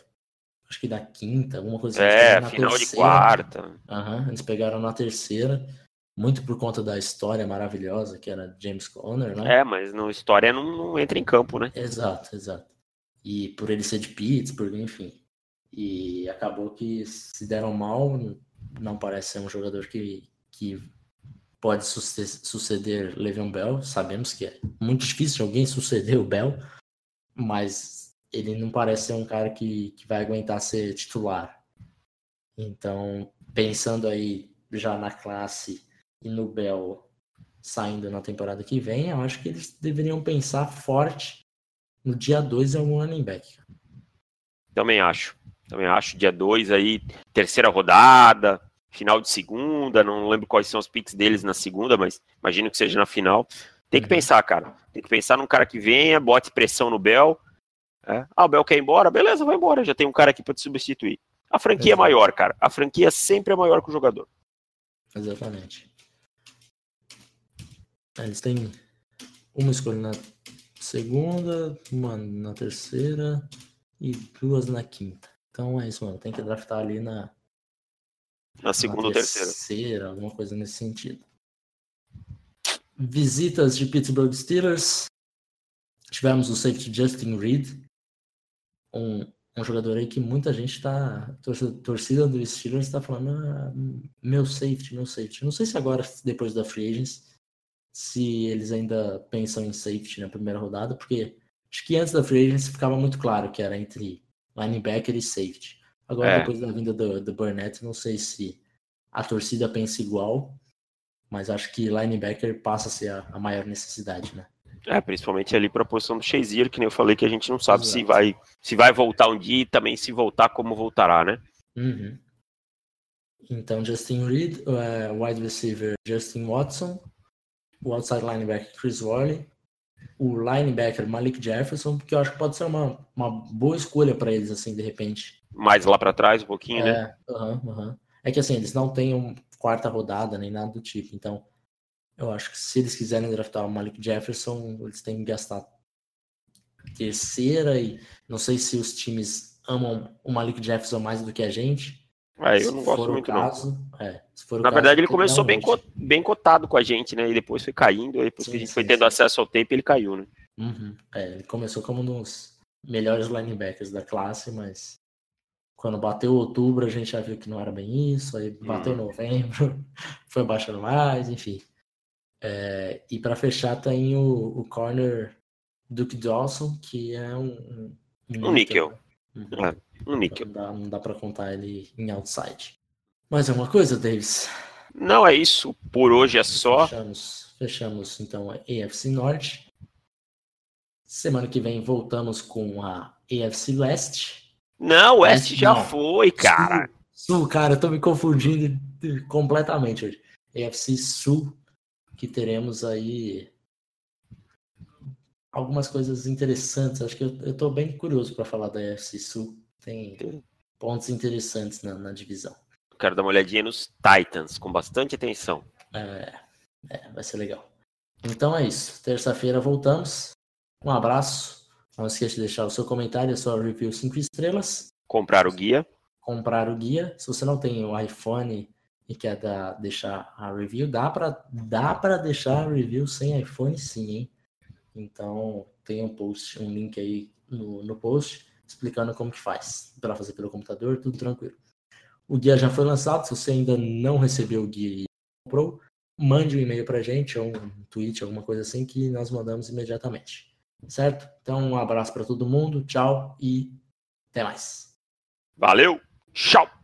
[SPEAKER 2] Acho que da quinta, alguma coisa
[SPEAKER 1] assim. É, final terceira. de quarta.
[SPEAKER 2] Uhum, eles pegaram na terceira, muito por conta da história maravilhosa que era James Conner, né?
[SPEAKER 1] É, mas no história não, não entra em campo, né?
[SPEAKER 2] Exato, exato. E por ele ser de Pittsburgh, enfim. E acabou que se deram mal, não parece ser um jogador que, que pode suceder Le'Veon Bell. Sabemos que é muito difícil alguém suceder o Bell, mas ele não parece ser um cara que, que vai aguentar ser titular. Então, pensando aí já na classe e no Bell saindo na temporada que vem, eu acho que eles deveriam pensar forte no dia 2 em algum running back.
[SPEAKER 1] Também acho. Também acho. Dia 2 aí, terceira rodada, final de segunda, não lembro quais são os picks deles na segunda, mas imagino que seja na final. Tem que uhum. pensar, cara. Tem que pensar num cara que venha, bote pressão no Bell. É. Ah, o Bell quer ir embora? Beleza, vai embora. Já tem um cara aqui para te substituir. A franquia é maior, cara. A franquia sempre é maior que o jogador.
[SPEAKER 2] Exatamente. Eles têm uma escolha na segunda, uma na terceira e duas na quinta. Então é isso, mano. Tem que draftar ali na
[SPEAKER 1] na segunda ou terceira.
[SPEAKER 2] Terceira, alguma coisa nesse sentido. Visitas de Pittsburgh Steelers. Tivemos o safety Justin Reed, um, um jogador aí que muita gente está torcida do Steelers está falando ah, meu safety, meu safety. Não sei se agora depois da free agents se eles ainda pensam em safety na primeira rodada, porque acho que antes da free agents ficava muito claro que era entre linebacker e safety. Agora, é. depois da vinda do, do Burnett, não sei se a torcida pensa igual, mas acho que linebacker passa a ser a, a maior necessidade, né?
[SPEAKER 1] É, principalmente ali para a posição do Shazier, que nem eu falei que a gente não sabe se vai se vai voltar um dia e também se voltar como voltará, né?
[SPEAKER 2] Uhum. Então, Justin Reed, uh, wide receiver Justin Watson, o outside linebacker Chris Worley, o linebacker Malik Jefferson, porque eu acho que pode ser uma, uma boa escolha para eles, assim, de repente
[SPEAKER 1] mais lá para trás um pouquinho,
[SPEAKER 2] é,
[SPEAKER 1] né?
[SPEAKER 2] Uhum. É que assim, eles não têm um quarta rodada nem nada do tipo. Então, eu acho que se eles quiserem draftar o Malik Jefferson, eles têm que gastar terceira e não sei se os times amam o Malik Jefferson mais do que a gente.
[SPEAKER 1] É, eu não gosto muito
[SPEAKER 2] caso,
[SPEAKER 1] não. É, Na verdade, ele começou bem, co bem cotado com a gente, né? E depois foi caindo, aí depois sim, que a gente sim, foi tendo sim. acesso ao tempo, ele caiu, né?
[SPEAKER 2] Uhum. É, ele começou como um dos melhores linebackers da classe, mas quando bateu outubro, a gente já viu que não era bem isso, aí bateu uhum. novembro, foi baixando mais, enfim. É, e para fechar tem o, o corner Duke Dawson, que é um,
[SPEAKER 1] um, um níquel. Uhum. É, um níquel.
[SPEAKER 2] Não dá, não dá para contar ele em outside. Mais alguma coisa, Davis?
[SPEAKER 1] Não é isso. Por hoje é só.
[SPEAKER 2] Fechamos, fechamos então a AFC Norte. Semana que vem voltamos com a AFC Leste.
[SPEAKER 1] Não, o West
[SPEAKER 2] West
[SPEAKER 1] já
[SPEAKER 2] não.
[SPEAKER 1] foi, cara.
[SPEAKER 2] Sul, Sul, cara, eu tô me confundindo completamente hoje. AFC Sul, que teremos aí algumas coisas interessantes. Acho que eu, tô bem curioso para falar da AFC Sul. Tem pontos interessantes na, na divisão.
[SPEAKER 1] Quero dar uma olhadinha nos Titans, com bastante atenção.
[SPEAKER 2] É, é, vai ser legal. Então é isso. Terça-feira voltamos. Um abraço. Não esqueça de deixar o seu comentário, a sua review 5 estrelas.
[SPEAKER 1] Comprar o guia.
[SPEAKER 2] Comprar o guia. Se você não tem o iPhone e quer dar, deixar a review, dá para dá pra deixar a review sem iPhone sim, hein? Então tem um post, um link aí no, no post explicando como que faz. Para fazer pelo computador, tudo tranquilo. O guia já foi lançado. Se você ainda não recebeu o guia e comprou, mande um e-mail para gente ou um tweet, alguma coisa assim, que nós mandamos imediatamente. Certo? Então, um abraço para todo mundo, tchau e até mais.
[SPEAKER 1] Valeu, tchau!